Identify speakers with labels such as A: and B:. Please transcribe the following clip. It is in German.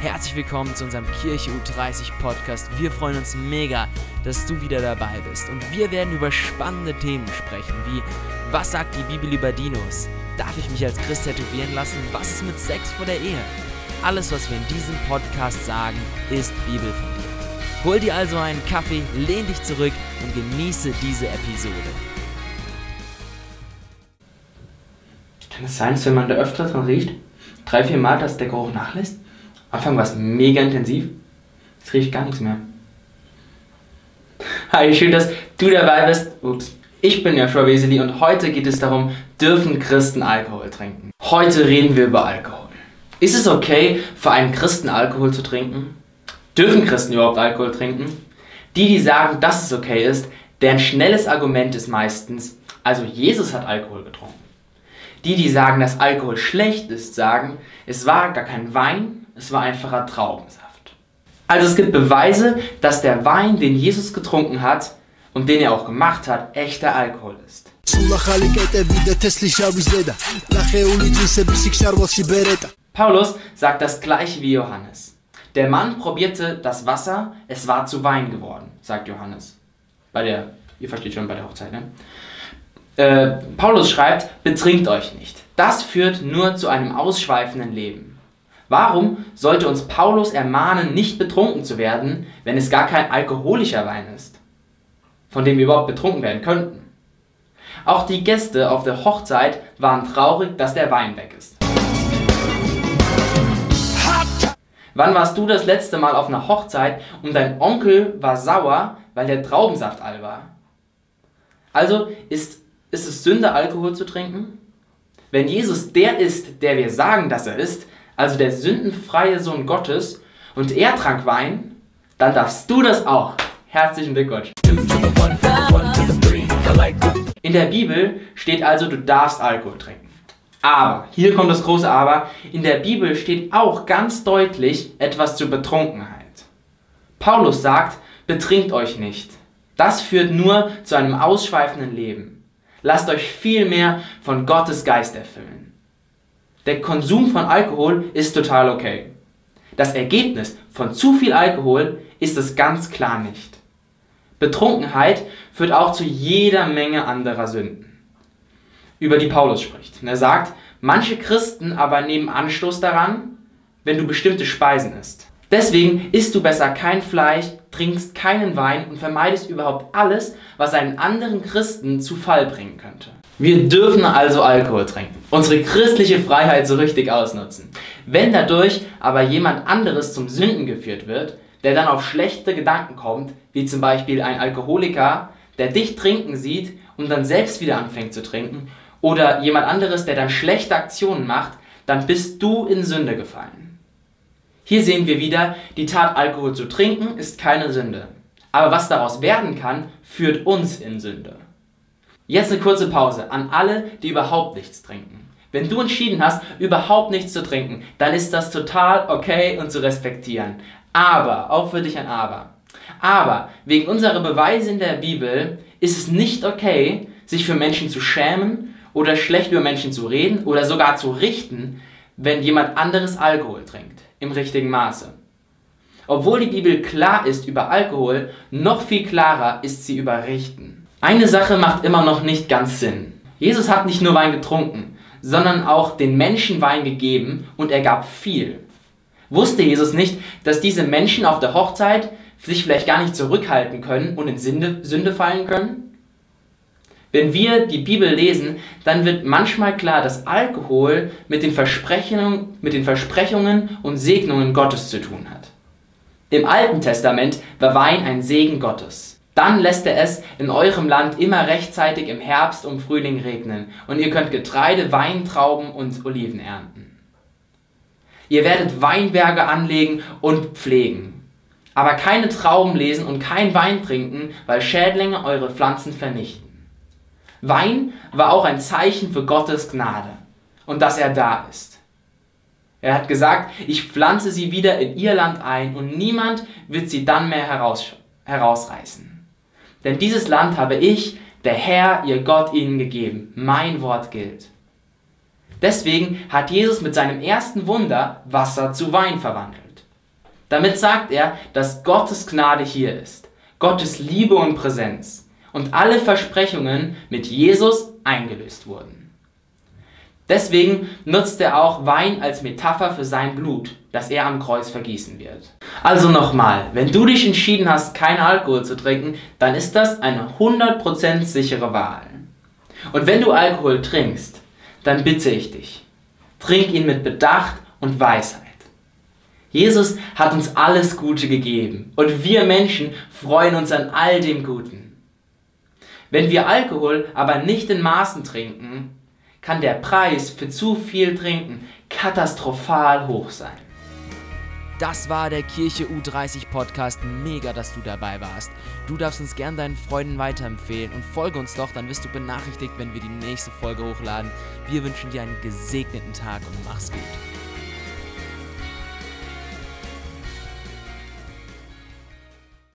A: Herzlich willkommen zu unserem Kirche U30 Podcast. Wir freuen uns mega, dass du wieder dabei bist. Und wir werden über spannende Themen sprechen, wie was sagt die Bibel über Dinos? Darf ich mich als Christ tätowieren lassen? Was ist mit Sex vor der Ehe? Alles, was wir in diesem Podcast sagen, ist bibelfundiert. Hol dir also einen Kaffee, lehn dich zurück und genieße diese Episode.
B: Kann es sein, dass wenn man da öfter dran riecht, drei, vier Mal, dass der Geruch nachlässt? Anfang war es mega intensiv. Jetzt riecht gar nichts mehr. Hi, schön, dass du dabei bist. Ups. Ich bin Joshua Weseli und heute geht es darum, dürfen Christen Alkohol trinken? Heute reden wir über Alkohol. Ist es okay, für einen Christen Alkohol zu trinken? Dürfen Christen überhaupt Alkohol trinken? Die, die sagen, dass es okay ist, deren schnelles Argument ist meistens, also Jesus hat Alkohol getrunken. Die, die sagen, dass Alkohol schlecht ist, sagen, es war gar kein Wein, es war einfacher Traubensaft. Also es gibt Beweise, dass der Wein, den Jesus getrunken hat und den er auch gemacht hat, echter Alkohol ist. Paulus sagt das gleiche wie Johannes. Der Mann probierte das Wasser, es war zu Wein geworden, sagt Johannes. Bei der, ihr versteht schon, bei der Hochzeit, ne? Äh, Paulus schreibt, betrinkt euch nicht. Das führt nur zu einem ausschweifenden Leben. Warum sollte uns Paulus ermahnen, nicht betrunken zu werden, wenn es gar kein alkoholischer Wein ist, von dem wir überhaupt betrunken werden könnten? Auch die Gäste auf der Hochzeit waren traurig, dass der Wein weg ist. Wann warst du das letzte Mal auf einer Hochzeit und dein Onkel war sauer, weil der Traubensaft all war? Also ist, ist es Sünde, Alkohol zu trinken? Wenn Jesus der ist, der wir sagen, dass er ist, also der sündenfreie Sohn Gottes, und er trank Wein, dann darfst du das auch. Herzlichen Glückwunsch. In der Bibel steht also, du darfst Alkohol trinken. Aber, hier kommt das große Aber, in der Bibel steht auch ganz deutlich etwas zur Betrunkenheit. Paulus sagt, betrinkt euch nicht. Das führt nur zu einem ausschweifenden Leben. Lasst euch viel mehr von Gottes Geist erfüllen. Der Konsum von Alkohol ist total okay. Das Ergebnis von zu viel Alkohol ist es ganz klar nicht. Betrunkenheit führt auch zu jeder Menge anderer Sünden, über die Paulus spricht. Er sagt, manche Christen aber nehmen Anstoß daran, wenn du bestimmte Speisen isst. Deswegen isst du besser kein Fleisch, trinkst keinen Wein und vermeidest überhaupt alles, was einen anderen Christen zu Fall bringen könnte. Wir dürfen also Alkohol trinken, unsere christliche Freiheit so richtig ausnutzen. Wenn dadurch aber jemand anderes zum Sünden geführt wird, der dann auf schlechte Gedanken kommt, wie zum Beispiel ein Alkoholiker, der dich trinken sieht und dann selbst wieder anfängt zu trinken, oder jemand anderes, der dann schlechte Aktionen macht, dann bist du in Sünde gefallen. Hier sehen wir wieder, die Tat Alkohol zu trinken ist keine Sünde. Aber was daraus werden kann, führt uns in Sünde. Jetzt eine kurze Pause an alle, die überhaupt nichts trinken. Wenn du entschieden hast, überhaupt nichts zu trinken, dann ist das total okay und zu respektieren. Aber, auch für dich ein Aber. Aber wegen unserer Beweise in der Bibel ist es nicht okay, sich für Menschen zu schämen oder schlecht über Menschen zu reden oder sogar zu richten, wenn jemand anderes Alkohol trinkt, im richtigen Maße. Obwohl die Bibel klar ist über Alkohol, noch viel klarer ist sie über Richten. Eine Sache macht immer noch nicht ganz Sinn. Jesus hat nicht nur Wein getrunken, sondern auch den Menschen Wein gegeben und er gab viel. Wusste Jesus nicht, dass diese Menschen auf der Hochzeit sich vielleicht gar nicht zurückhalten können und in Sünde, Sünde fallen können? Wenn wir die Bibel lesen, dann wird manchmal klar, dass Alkohol mit den mit den Versprechungen und Segnungen Gottes zu tun hat. Im Alten Testament war Wein ein Segen Gottes. Dann lässt er es in eurem Land immer rechtzeitig im Herbst und Frühling regnen, und ihr könnt Getreide, Weintrauben und Oliven ernten. Ihr werdet Weinberge anlegen und pflegen, aber keine Trauben lesen und kein Wein trinken, weil Schädlinge eure Pflanzen vernichten. Wein war auch ein Zeichen für Gottes Gnade und dass er da ist. Er hat gesagt, ich pflanze sie wieder in ihr Land ein und niemand wird sie dann mehr heraus, herausreißen. Denn dieses Land habe ich, der Herr, ihr Gott, ihnen gegeben. Mein Wort gilt. Deswegen hat Jesus mit seinem ersten Wunder Wasser zu Wein verwandelt. Damit sagt er, dass Gottes Gnade hier ist, Gottes Liebe und Präsenz und alle Versprechungen mit Jesus eingelöst wurden. Deswegen nutzt er auch Wein als Metapher für sein Blut, das er am Kreuz vergießen wird. Also nochmal, wenn du dich entschieden hast, keinen Alkohol zu trinken, dann ist das eine 100% sichere Wahl. Und wenn du Alkohol trinkst, dann bitte ich dich, trink ihn mit Bedacht und Weisheit. Jesus hat uns alles Gute gegeben und wir Menschen freuen uns an all dem Guten. Wenn wir Alkohol aber nicht in Maßen trinken, kann der Preis für zu viel Trinken katastrophal hoch sein.
A: Das war der Kirche U30 Podcast. Mega, dass du dabei warst. Du darfst uns gern deinen Freunden weiterempfehlen und folge uns doch, dann wirst du benachrichtigt, wenn wir die nächste Folge hochladen. Wir wünschen dir einen gesegneten Tag und mach's gut.